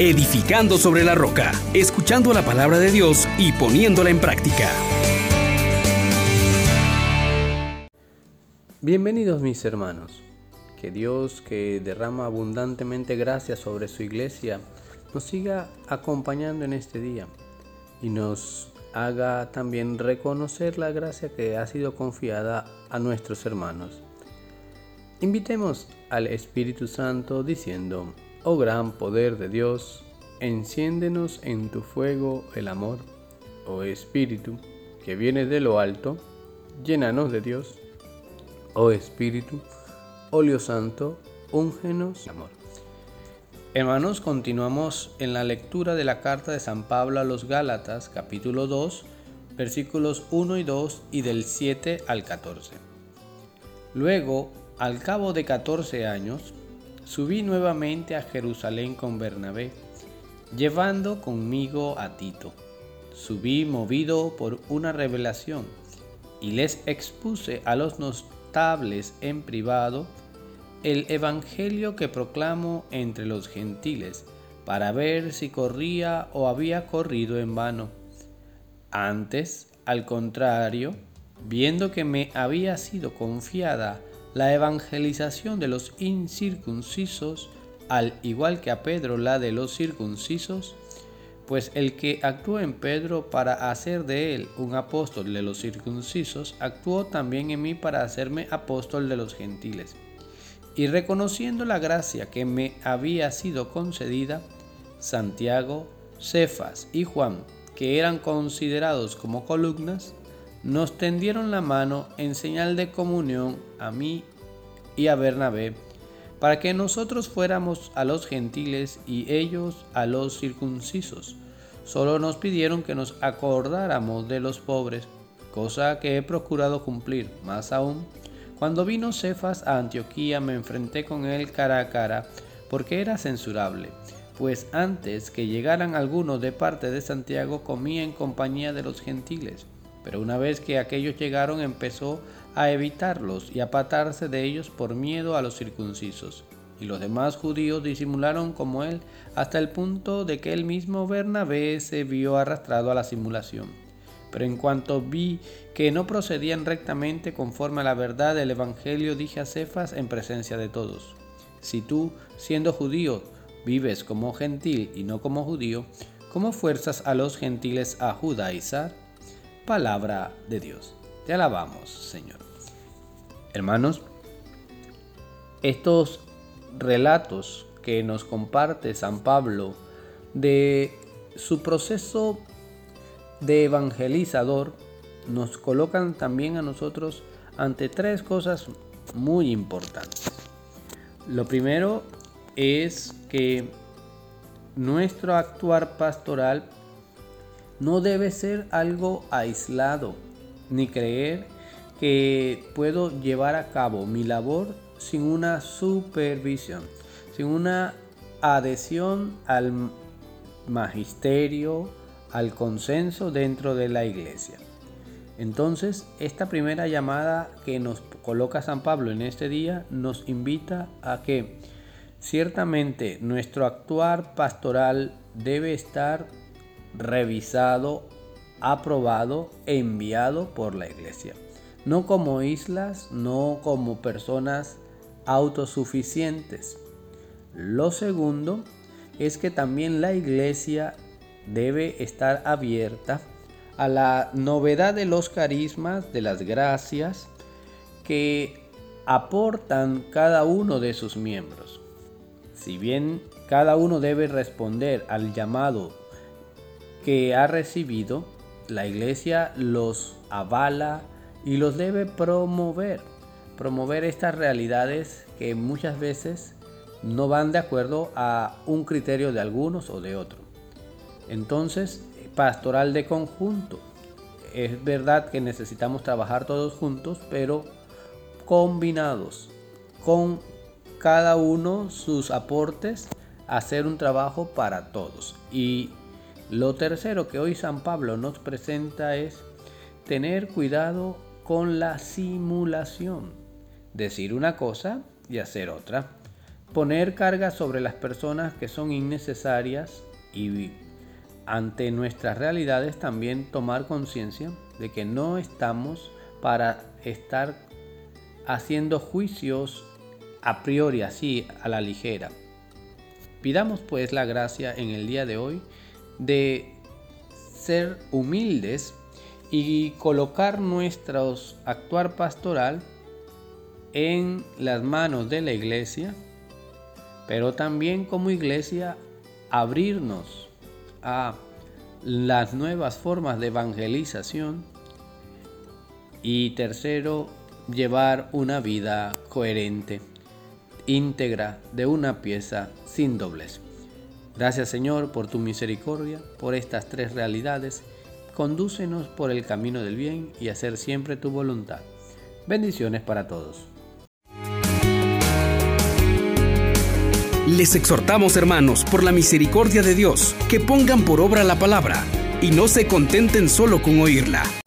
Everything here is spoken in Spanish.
edificando sobre la roca, escuchando la palabra de Dios y poniéndola en práctica. Bienvenidos mis hermanos. Que Dios que derrama abundantemente gracia sobre su iglesia nos siga acompañando en este día y nos haga también reconocer la gracia que ha sido confiada a nuestros hermanos. Invitemos al Espíritu Santo diciendo, oh gran poder de Dios, enciéndenos en tu fuego el amor, oh Espíritu, que viene de lo alto, llénanos de Dios, oh Espíritu, óleo santo, úngenos amor. Hermanos, continuamos en la lectura de la carta de San Pablo a los Gálatas, capítulo 2, versículos 1 y 2 y del 7 al 14. Luego, al cabo de 14 años, subí nuevamente a Jerusalén con Bernabé, llevando conmigo a Tito. Subí movido por una revelación y les expuse a los notables en privado el Evangelio que proclamo entre los gentiles, para ver si corría o había corrido en vano. Antes, al contrario, viendo que me había sido confiada la evangelización de los incircuncisos, al igual que a Pedro la de los circuncisos, pues el que actuó en Pedro para hacer de él un apóstol de los circuncisos, actuó también en mí para hacerme apóstol de los gentiles. Y reconociendo la gracia que me había sido concedida, Santiago, Cefas y Juan, que eran considerados como columnas, nos tendieron la mano en señal de comunión a mí y a Bernabé, para que nosotros fuéramos a los gentiles y ellos a los circuncisos. Solo nos pidieron que nos acordáramos de los pobres, cosa que he procurado cumplir, más aún cuando vino Cefas a Antioquía me enfrenté con él cara a cara, porque era censurable, pues antes que llegaran algunos de parte de Santiago comía en compañía de los gentiles. Pero una vez que aquellos llegaron empezó a evitarlos y apartarse de ellos por miedo a los circuncisos. Y los demás judíos disimularon como él hasta el punto de que el mismo Bernabé se vio arrastrado a la simulación. Pero en cuanto vi que no procedían rectamente conforme a la verdad del Evangelio, dije a Cefas en presencia de todos, si tú, siendo judío, vives como gentil y no como judío, ¿cómo fuerzas a los gentiles a judaizar? Palabra de Dios. Te alabamos, Señor. Hermanos, estos relatos que nos comparte San Pablo de su proceso de evangelizador nos colocan también a nosotros ante tres cosas muy importantes. Lo primero es que nuestro actuar pastoral no debe ser algo aislado, ni creer que puedo llevar a cabo mi labor sin una supervisión, sin una adhesión al magisterio, al consenso dentro de la iglesia. Entonces, esta primera llamada que nos coloca San Pablo en este día nos invita a que ciertamente nuestro actuar pastoral debe estar revisado, aprobado, enviado por la iglesia. No como islas, no como personas autosuficientes. Lo segundo es que también la iglesia debe estar abierta a la novedad de los carismas, de las gracias que aportan cada uno de sus miembros. Si bien cada uno debe responder al llamado que ha recibido, la iglesia los avala y los debe promover. Promover estas realidades que muchas veces no van de acuerdo a un criterio de algunos o de otros. Entonces, pastoral de conjunto. Es verdad que necesitamos trabajar todos juntos, pero combinados, con cada uno sus aportes, hacer un trabajo para todos. Y lo tercero que hoy San Pablo nos presenta es tener cuidado con la simulación. Decir una cosa y hacer otra. poner cargas sobre las personas que son innecesarias y ante nuestras realidades también tomar conciencia de que no estamos para estar haciendo juicios a priori así a la ligera. Pidamos pues la gracia en el día de hoy de ser humildes y colocar nuestro actuar pastoral en las manos de la iglesia, pero también como iglesia abrirnos a las nuevas formas de evangelización y tercero, llevar una vida coherente, íntegra, de una pieza sin doblez. Gracias Señor por tu misericordia, por estas tres realidades. Condúcenos por el camino del bien y hacer siempre tu voluntad. Bendiciones para todos. Les exhortamos, hermanos, por la misericordia de Dios, que pongan por obra la palabra y no se contenten solo con oírla